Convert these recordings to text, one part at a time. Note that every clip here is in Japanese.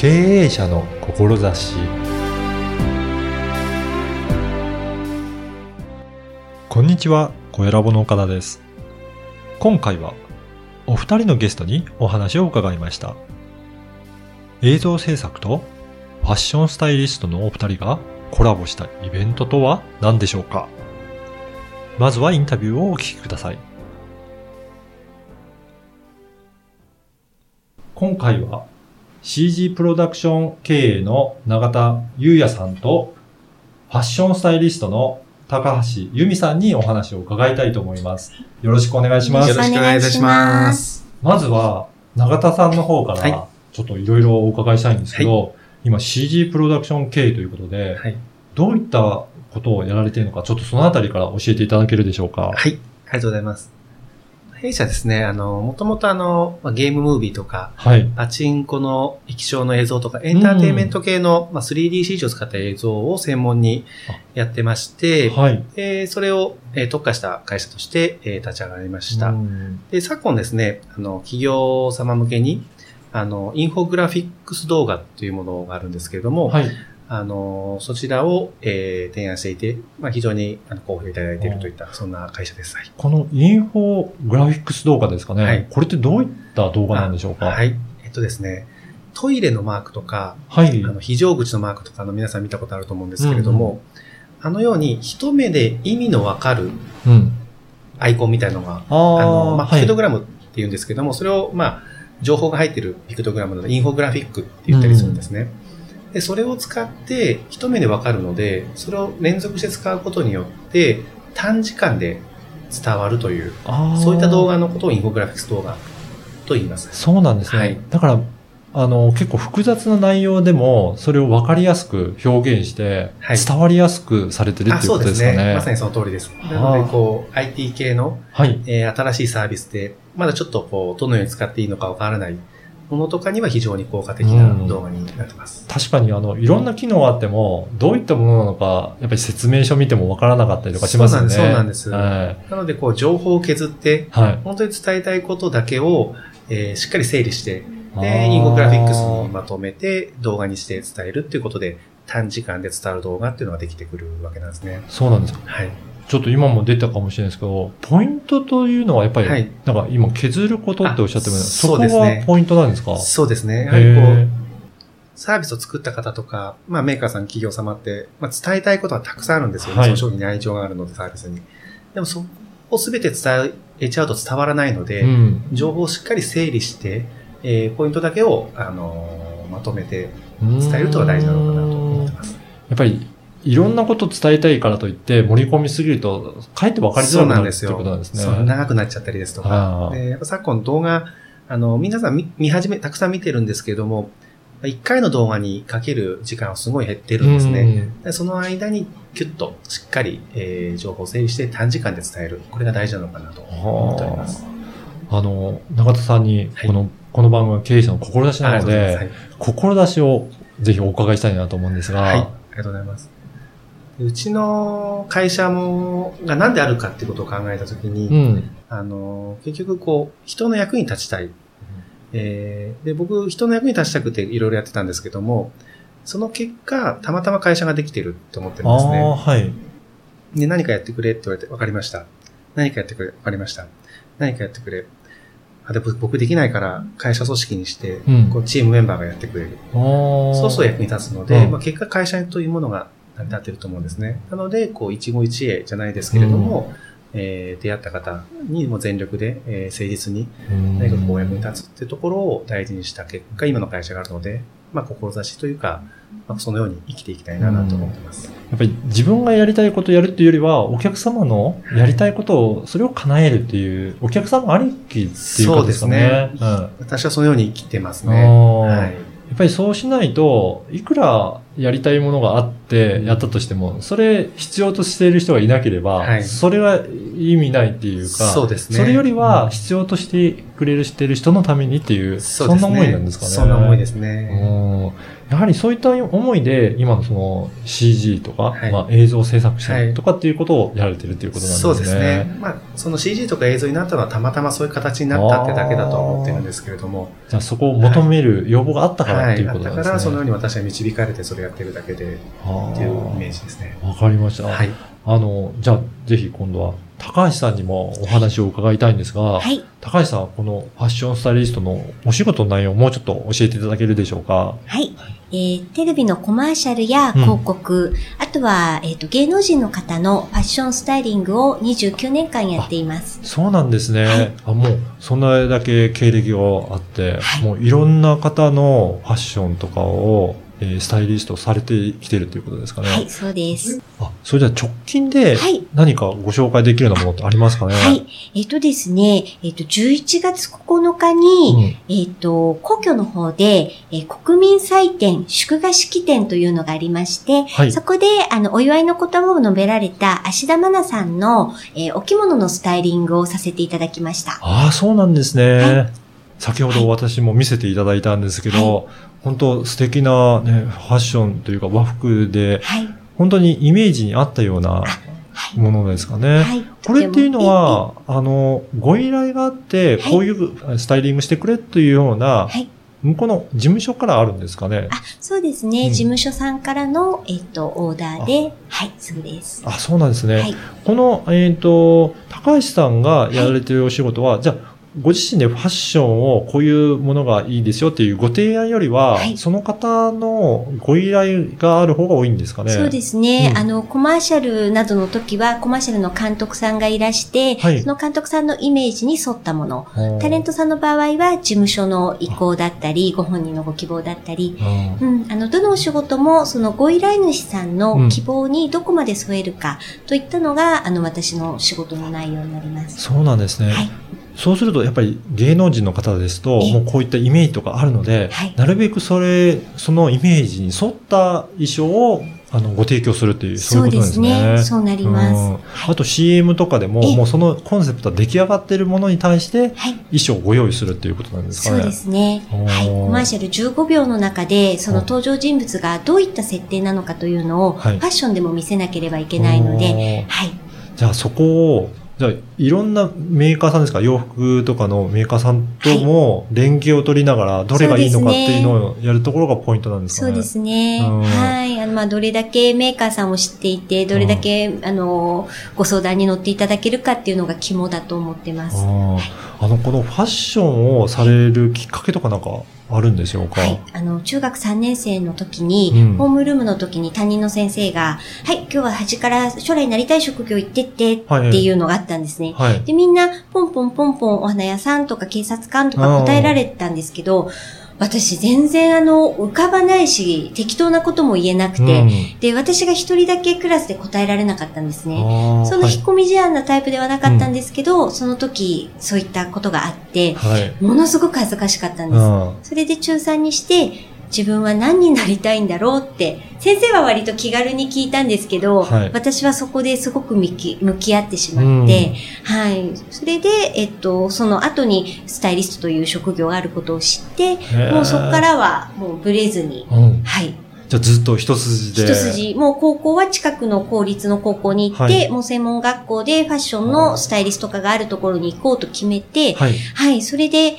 経営者の志こんにちは、小ラボの岡田です。今回はお二人のゲストにお話を伺いました。映像制作とファッションスタイリストのお二人がコラボしたイベントとは何でしょうか？まずはインタビューをお聞きください。今回は CG プロダクション経営の永田優也さんとファッションスタイリストの高橋由美さんにお話を伺いたいと思います。よろしくお願いしますよろ。しくお願いいたします。まずは永田さんの方かはいらちょっといろいろお伺いしたいんですけど、今 CG プロダクション経営ということで、はい。どういったことをやられているのか、ちょっとそのあたりから教えていただけるでしょうか。はい。ありがとうございます。弊社ですね、あの、もともとあの、まあゲームムービーとか、はい。パチンコの液晶の映像とか、エンターテインメント系の、まあ、3DCG を使った映像を専門にやってまして、はい。でそれを、えー特化した会社として、えー立ち上がりました。うんで、昨今ですね、あの、企業様向けに、あの、インフォグラフィックス動画というものがあるんですけれども、はい。あの、そちらを、えー提案していて、まあ、非常にあの好評いただいているといった、そんな会社です。はい。このインフォグラフィックス動画ですかね。はいこれってどういった動画なんでしょうか？。はいい。えっとですね、トイレのマークとか、はい。あの非常口のマークとかの皆さん見たことあると思うんですけれども、あのように一目で意味のわかるうん。アイコンみたいのが、ああの、あ、まあ、はいピクト。グラムって言うんですけども、それを、まあ、情報が入っているピクトグラムなので、インフォグラフィックって言ったりするんですね。で、それを使って一目でわかるので、それを連続して使うことによって、短時間で伝わるという、そういった動画のことをインフォグラフィックス動画と言います。そうなんですね。はいだから、あの、結構複雑な内容でも、それを分かりやすく表現して、はい伝わりやすくされてるっていうことですかね。まさにその通りです。はあなので、こう、IT 系の、はい。えー新しいサービスで、まだちょっとこう、どのように使っていいのかわからないものとかには非常に効果的な動画になってます。確かに、あの、いろんな機能があっても、どういったものなのか、やっぱり説明書見ても分からなかったりとかしますよね。そうなんですそうはなので、こう、情報を削って、い。はい。本当に伝えたいことだけを、えーしっかり整理して、で、インフォグラフィックスにまとめて動画にして伝えるっていうことで、短時間で伝わる動画っていうのができてくるわけなんですね。そうなんですか。はい。ちょっと今も出たかもしれないですけど、ポイントというのはやっぱり、はいなんか今削ることっておっしゃってますあそこそうですねがポイントなんですか？そうですね。やへはりこうー、サービスを作った方とか、まあメーカーさん、企業様って、まあ伝えたいことはたくさんあるんですよね。はいその商品に愛情があるので、サービスに。でもそこをすべて伝えちゃうと伝わらないので、うん。情報をしっかり整理して、えーポイントだけを、あのーまとめて伝えることが大事なのかなと思ってます。やっぱり、いろんなことを伝えたいからといって、盛り込みすぎると、かえって分かりづらくなんるって。ことなんですね。そう長くなっちゃったりですとか。でやっぱ昨今動画、あの、皆さん見見始め、たくさん見てるんですけれども、一回の動画にかける時間はすごい減ってるんですね。でその間にキュッとしっかり、えー情報を整理して短時間で伝える。これが大事なのかなと思っております。はああの、中田さんに、はいこの、この番組は経営者の志なので、ます志をぜひお伺いしたいなと思うんですが、はい。はい。ありがとうございます。うちの会社も、が何であるかっていうことを考えたときに、うん。あの、結局こう、人の役に立ちたい。えーで、僕、人の役に立ちたくていろいろやってたんですけども、その結果、たまたま会社ができてるって思ってるんですね。はい。で、何かやってくれって言われて、わかりました。何かやってくれ、わかりました。何かやってくれ。あ、で、僕僕できないから、会社組織にして、うんこう、チームメンバーがやってくれる。そそうそう役に立つので、うんまあ、結果会社というものが成り立ってると思うんですね。なので、こう、一期一会じゃないですけれども、えー出会った方にも全力で、えー誠実に何かこう役に立つってところを大事にした結果、今の会社があるので、まあ、志というか、まあ、そのように生きていきたいななと思ってます。やっぱり自分がやりたいことをやるっていうよりは、お客様のやりたいことを、それを叶えるっていう、お客様ありきっていうかですかね。そうですねうん私はそのように生きてますあね。ーはい。やっぱりそうしないと、いくらやりたいものがあってやったとしても、それ必要としている人がいなければ、はい。それは意味ないっていうか、そうですね。それよりは必要としていくれるしてる人のためにっていう、そうんな思いなんですかね。そんな思いですうね。んやはりそういった思いで、今のその CG とか、はいまあ映像制作者はいとかっていうことをやられてるっていうことなんですね。そうですね。まあ、その CG とか映像になったのはたまたまそういう形になったってだけだとは思ってるんですけれども、じゃあそこを求める要望があったからってはい。いうことなんですね。だからそのように私は導かれてそれやってるだけでっていうイメージですね。わかりました。はい。あの、じゃあ、ぜひ今度は、高橋さんにもお話を伺いたいんですが、はい。高橋さん、このファッションスタイリストのお仕事の内容をもうちょっと教えていただけるでしょうか？はい。えーテレビのコマーシャルや広告、あとは、えっ、と、芸能人の方のファッションスタイリングを29年間やっています。そうなんですね。はいあもう、そんなだけ経歴があって、はいもういろんな方のファッションとかを、えースタイリストされてきてるということですかね。はい、そうです。あ、それじゃあ直近ではい何かご紹介できるようなものってありますかね。はい。えっ、とですね、えっ、と、11月9日うに、んえっ、と、皇居の方で、えー国民祭典、祝賀式典というのがありまして、はいそこで、あの、お祝いの言葉を述べられた芦田愛菜さんの、えーお着物のスタイリングをさせていただきました。ああ、そうなんですね。は先ほど私も見せていただいたんですけど、本当素敵な、ね、ファッションというか和服で、はい。本当にイメージに合ったようなはい。ものですかね。はい。これっていうのは、あの、ご依頼があって、はいこういうスタイリングしてくれというような、はい。向こうの事務所からあるんですかね。あ、そうですね。うん事務所さんからの、えっ、と、オーダーで、はい、そうです。あ、そうなんですね。はい。この、えっ、と、高橋さんがやられているお仕事は、じゃあ、ご自身でファッションをこういうものがいいですよっていうご提案よりは、はいその方のご依頼がある方が多いんですかね？そうですね、うんあの、コマーシャルなどの時は、コマーシャルの監督さんがいらして、はいその監督さんのイメージに沿ったもの。うん。タレントさんの場合は、事務所の意向だったり、ご本人のご希望だったり、うんうん、あの、どのお仕事も、そのご依頼主さんの希望にどこまで添えるか、といったのが、あの、私の仕事の内容になります。そうなんですね。はい。そうすると、やっぱり芸能人の方ですと、えもうこういったイメージとかあるので、はいなるべくそれ、そのイメージに沿った衣装を、あの、ご提供するっていう、そういうことなんですね。そうなります。あと CM とかでも、ええもうそのコンセプトは出来上がっているものに対して、はい。衣装をご用意するっていうことなんですかね。そうですね。はい。コマーシャル15秒の中で、その登場人物がどういった設定なのかというのを、はいファッションでも見せなければいけないので、はい。じゃあそこを、じゃあいろんなメーカーさんですか？洋服とかのメーカーさんとも連携を取りながら、どれがいいのかっていうのをやるところがポイントなんですかね？そうですね。うんはい。あの、まあ、どれだけメーカーさんを知っていて、どれだけ、あの、ご相談に乗っていただけるかっていうのが肝だと思ってます。あの、このファッションをされるきっかけとかなんかあるんでしょうか？はい。あの、中学3年生の時に、うんホームルームの時に担任の先生が、はい、今日は端から将来なりたい職業行ってってっていうのがあったんですね。はい。で、みんな、ポンポンポンポンお花屋さんとか警察官とか答えられてたんですけど、私全然あの、浮かばないし、適当なことも言えなくて、で、私が一人だけクラスで答えられなかったんですね。その引っ込み思案なタイプではなかったんですけど、その時、そういったことがあって、はい。はい。ものすごく恥ずかしかったんうです。んそれで中3にして、自分は何になりたいんだろうって、先生は割と気軽に聞いたんですけど、はい私はそこですごく向き向き合ってしまって、はい。それで、えっと、その後にスタイリストという職業があることを知って、ーもうそこからはもうブレずに、うん。はい。じゃあずっと一筋で。一筋、もう高校は近くの公立の高校に行って、はいもう専門学校でファッションのスタイリスト科があるところに行こうと決めて、はい。はい、それで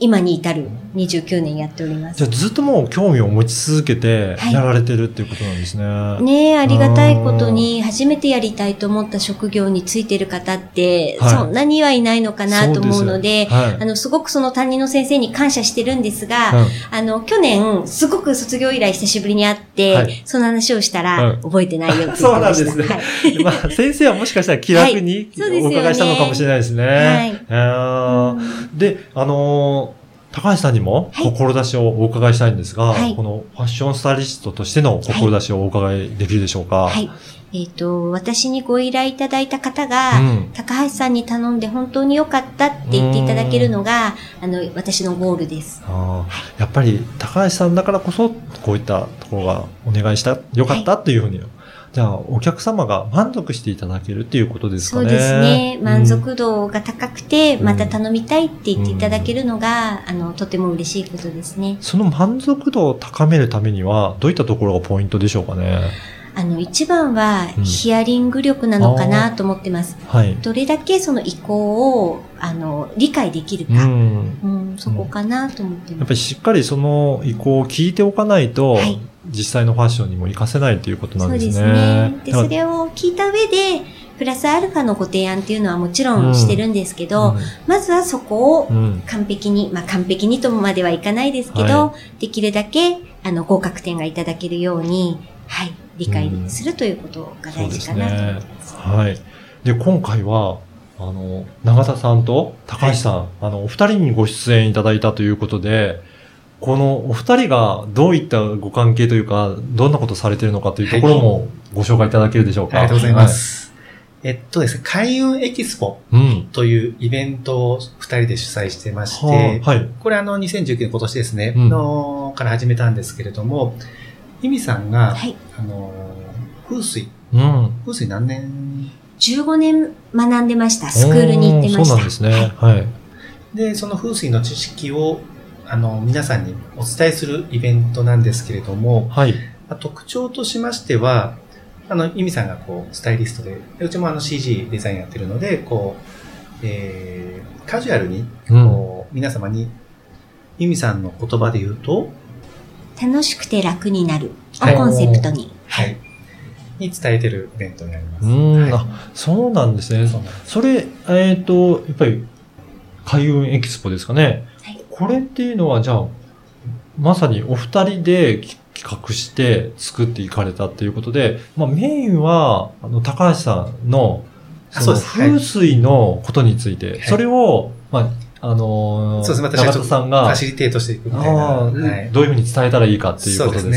今に至る29年やっております。じゃ。あずっともう興味を持ち続けてはい。やられてるっていうことなんですね。ねえ、ありがたいことに、初めてやりたいと思った職業についてる方って、はい。そんなにはいないのかなと思うので、はい。あの、すごくその担任の先生に感謝してるんですが、うんあの、去年、すごく卒業以来久しぶりに会って、はい。その話をしたら、うん覚えてないよって そうな。んですね。はい。まあ、先生はもしかしたら気楽にお伺いしたのかもしれないですね。はい。で、あのー高橋さんにもはい志をお伺いしたいんですが、はいこのファッションスタイリストとしての志をお伺いできるでしょうか？はい。えっ、と、私にご依頼いただいた方が、うん高橋さんに頼んで本当に良かったって言っていただけるのが、あの、私のゴールです。あーやっぱり高橋さんだからこそ、こういったところがお願いした、よかったというふうにじゃあ、お客様が満足していただけるっていうことですかね。そうですね。満うん足度が高くて、うんまた頼みたいって言っていただけるのが、あの、とても嬉しいことですね。その満足度を高めるためには、どういったところがポイントでしょうかね。あの、一番はうんヒアリング力なのかなと思ってます。はい。どれだけその意向を、あの、理解できるうか。ん。うん、そこかなと思ってます。やっぱりしっかりその意向を聞いておかないと、はい実際のファッションにも活かせないということなんそうですね。ですね。で、それを聞いた上で、プラスアルファのご提案っていうのはもちろんしてるんですけど、まずはそこをうんうん完璧に、まあ完璧にとまではいかないですけど、はできるだけ、あの、合格点がいただけるように、はい、理解するということが大事かなと思ってます。はい。で、今回は、あの、永田さんと高橋さん、あの、お二人にご出演いただいたということで、このお二人がどういったご関係というか、どんなことされているのかというところもご紹介いただけるでしょうか？ありがとうございま。す。えっとですね、開運エキスポうん。というイベントを二人で主催してまして、はあはい。これあの2019年今年ですね、うんのから始めたんですけれども、イミさんが、はい。あの、風水、うん。風水何年15年学んでました。スクールに行ってました。そうなんですね。はい。で、その風水の知識を、あの、皆さんにお伝えするイベントなんですけれども、はい。まあ特徴としましては、あの、イミさんがこう、スタイリストで、でうちもあの CG デザインやってるので、こう、えー、カジュアルに、うん。こう、皆様に、イミさんの言葉で言うと、楽しくて楽になるをはいコンセプトに。はい。に伝えてるイベントになります。うん、はい。あ、そうなんですね。それ、えっ、と、やっぱり、開運エキスポですかね。はい。これっていうのは、じゃあ、まさにお二人でき企画して作っていかれたっていうことで、まあメインは、あの、高橋さんの、その風水のことについて、い。それを、まあ、あのーそうですね。さんがァ、シリテートしていくみたいな。はいどういうふうに伝えたらいいかっていうことですね。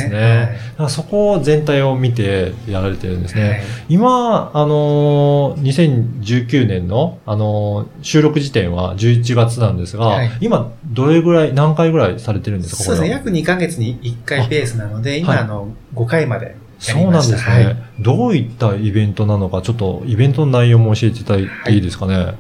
そうはいそこ全体を見てやられてるんですね。はい今、あのー、2019年の、あのー収録時点は11月なんですが、はい今、どれぐらい、何回ぐらいされてるんですかそうですね。約2ヶ月に1回ペースなので、今、はいあの、5回までやそうなん。ですね、はいどういったイベントなのか、ちょっとイベントの内容も教えていただいていいですかね。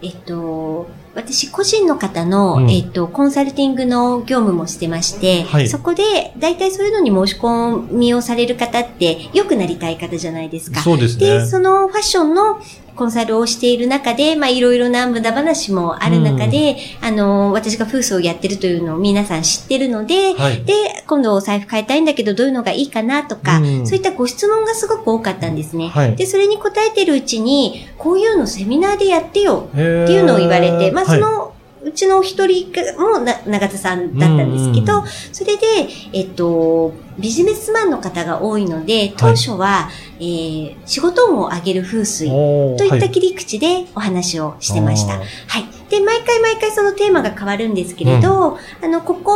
はい。えっと、私個人の方の、うんえっと、コンサルティングの業務もしてまして、はいそこで、大体そういうのに申し込みをされる方って、良くなりたい方じゃないですか。そうですね。で、そのファッションのコンサルをしている中で、まあ、いろいろな無駄話もある中で、あの、私が風水をやってるというのを皆さん知ってるので、はい。で、今度お財布変えたいんだけど、どういうのがいいかなとか、うん。そういったご質問がすごく多かったんですね。はい。で、それに答えてるうちに、こういうのセミナーでやってよっていうのを言われて、まあ、はい。その、うちのお一人もな永田さんだったんですけど、うん。それで、えっと、ビジネスマンの方が多いので、当初は、えー仕事運を上げる風水といったはい切り口でお話をしてました。あーはい。で、毎回毎回そのテーマが変わるんですけれど、あの、ここ、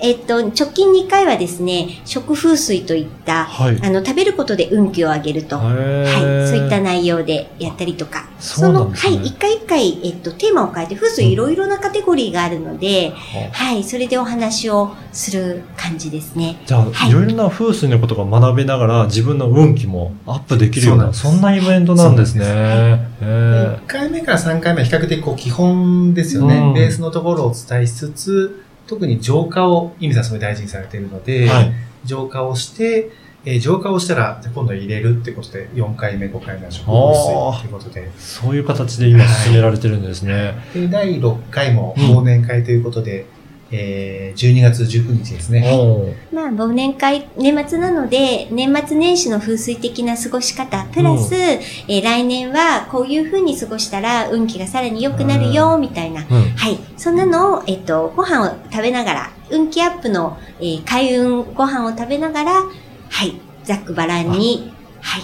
えっと、直近2回はですね、食風水といった、はい。あの、食べることで運気を上げると。はい。はいそういった内容でやったりとか。その、はい。一回一回、えっと、テーマを変えて、風水いろいろなカテゴリーがあるので、はい。それでお話をする感じですね。じゃあ、はいいろいろな風水のことが学べながら自分の運気もアップできるような、そんなイベントなんですね。へ1回目から3回目は比較的こう基本ですよね。うんベースのところをお伝えしつつ、特に浄化を、イミさんすごい大事にされているので、ーはい。浄化をして、えー浄化をしたら、じゃあ今度入れるってことで、4回目、5回目は食物水っていうことで、そういう形で今進められてるんですね。で、第6回もうん忘年会ということで、えー12月19日ですね。まあ、忘年会、年末なので、年末年始の風水的な過ごし方、プラス、えー来年はこういう風に過ごしたら運気がさらに良くなるよ、みたいな。うん。はい。そんなのを、えっと、ご飯を食べながら、運気アップの、えー開運ご飯を食べながら、はい。ざっくばらんに、はい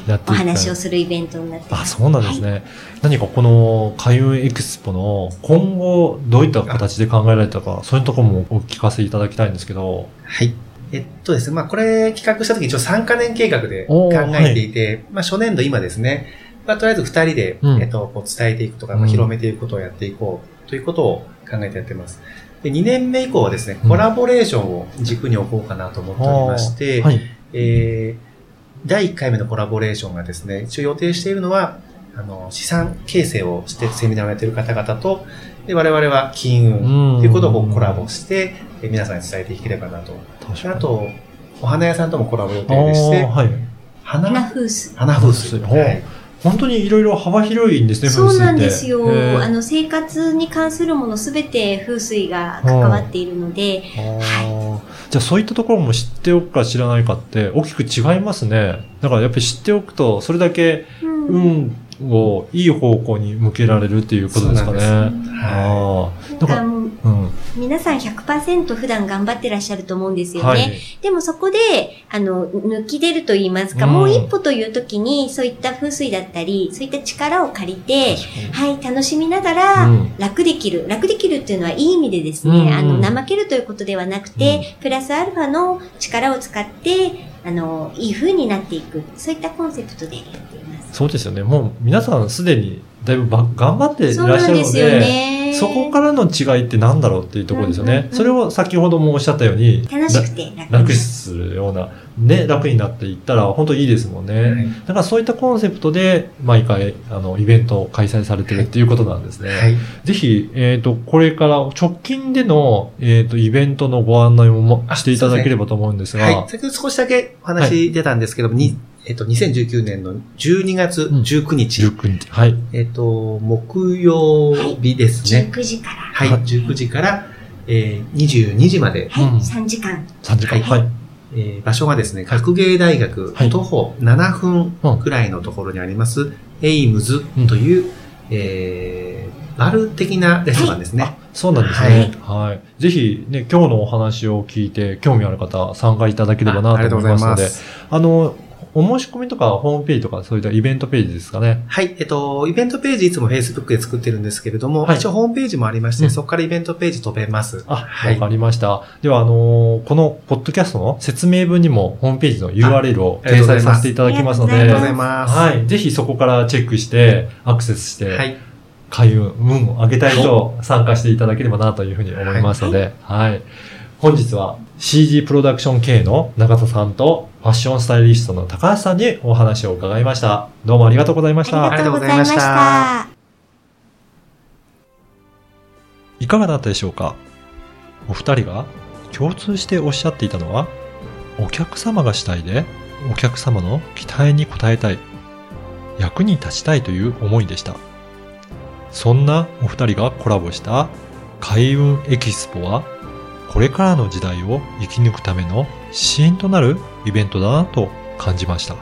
やってい。くお話をするイベントになっていまあ、す。そうなんですね。何かこの開運エクスポの今後どういった形で考えられたか、そういうところもお聞かせいただきたいんですけど。はい。えっとですね、まあこれ企画した時一応3カ年計画でお考ーえていて、まあ初年度今ですね、まあとりあえず2人で、うんえっと、こう伝えていくとか、うんまあ、広めていくことをやっていこうということを考えてやってます。で、2年目以降はですね、うんコラボレーションを軸に置こうかなと思っておりまして、はい。えー第1回目のコラボレーションがですね、一応予定しているのは、あの、資産形成をしてセミナーをやっている方々と、で我々は金運ということをこうコラボして、え皆さんに伝えていければなと。確あと、お花屋さんともコラボ予定でして、はい。花花風水。花風水。ほうはい本当にいろいろ幅広いんですね、そうなんですよ。あの、生活に関するものすべて風水が関わっているので、あーじゃあそういったところも知っておくか知らないかって大きく違いますね。だからやっぱり知っておくと、それだけうん運をいい方向に向けられるっていうことですかね。そうなんですああ。だから、うん。皆さん100%普段頑張ってらっしゃると思うんですよね。はい。でもそこで、あの、抜き出ると言いますか、うんもう一歩という時に、そういった風水だったり、そういった力を借りて、はい、楽しみながらうん、楽できる。楽できるっていうのは、いい意味でですね、うんあの、怠けるということではなくて、プラスアルファの力を使って、あの、いい風になっていく。そういったコンセプトでやっています。そうですよね。もう皆さんすでにだいぶば頑張っていらっしゃるので。そこからの違いって何だろうっていうところですよね。うんうんうんそれを先ほどもおっしゃったように、楽しくて楽楽するような、ね、楽になっていったら本当いいですもんね。はいだからそういったコンセプトで毎回あのイベントを開催されてるっていうことなんですね。はい。ぜひ、えっ、と、これから直近での、えっ、と、イベントのご案内もしていただければと思うんですが、はい。先ほど少しだけお話出たんですけども、にえっと、2019年の12月19日、19日。はい。えっと、木曜日ですね。19時から、はい。はい19時から、えー、22時まで、はい、うん3時間。3時間。ははいい。えー場所がですね、学芸大学はい徒歩7分くらいのところにあります、エイムズという、えー、バル的なレストランですね。あそうなんですね。はい。ぜひ、ね、今日のお話を聞いて、興味ある方、参加いただければなと思いますので、あの、お申し込みとか、ホームページとか、そういったイベントページですかね。はい。えっと、イベントページいつも Facebook で作ってるんですけれども、はい一応ホームページもありまして、うんそこからイベントページ飛べます。あ、わ、はいかりました。では、あのーこの、ポッドキャストの説明文にも、ホームページの URL を掲載させていただきますので、ありがとうございます。はい。ぜひそこからチェックして、アクセスして、はい。開運、運を上げたい人、参加していただければなというふうに思いますので、はい。本日は CG プロダクション系の中田さんとファッションスタイリストの高橋さんにお話を伺いました。どうもありがとうございました。ありがとうございました。いかがだったでしょうか？お二人が共通しておっしゃっていたのは、お客様が主体でお客様の期待に応えたい、役に立ちたいという思いでした。そんなお二人がコラボした開運エキスポは、これからの時代を生き抜くための支援となるイベントだなと感じました。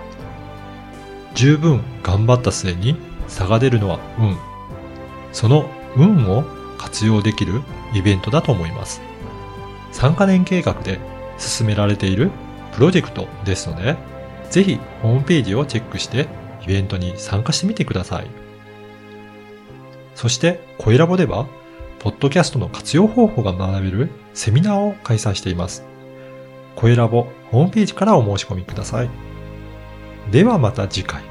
十分頑張った末に差が出るのは運。その運を活用できるイベントだと思います。3カ年計画で進められているプロジェクトですので、ぜひホームページをチェックしてイベントに参加してみてください。そして、声ラボでは、ポッドキャストの活用方法が学べるセミナーを開催しています。声ラボホームページからお申し込みください。ではまた次回。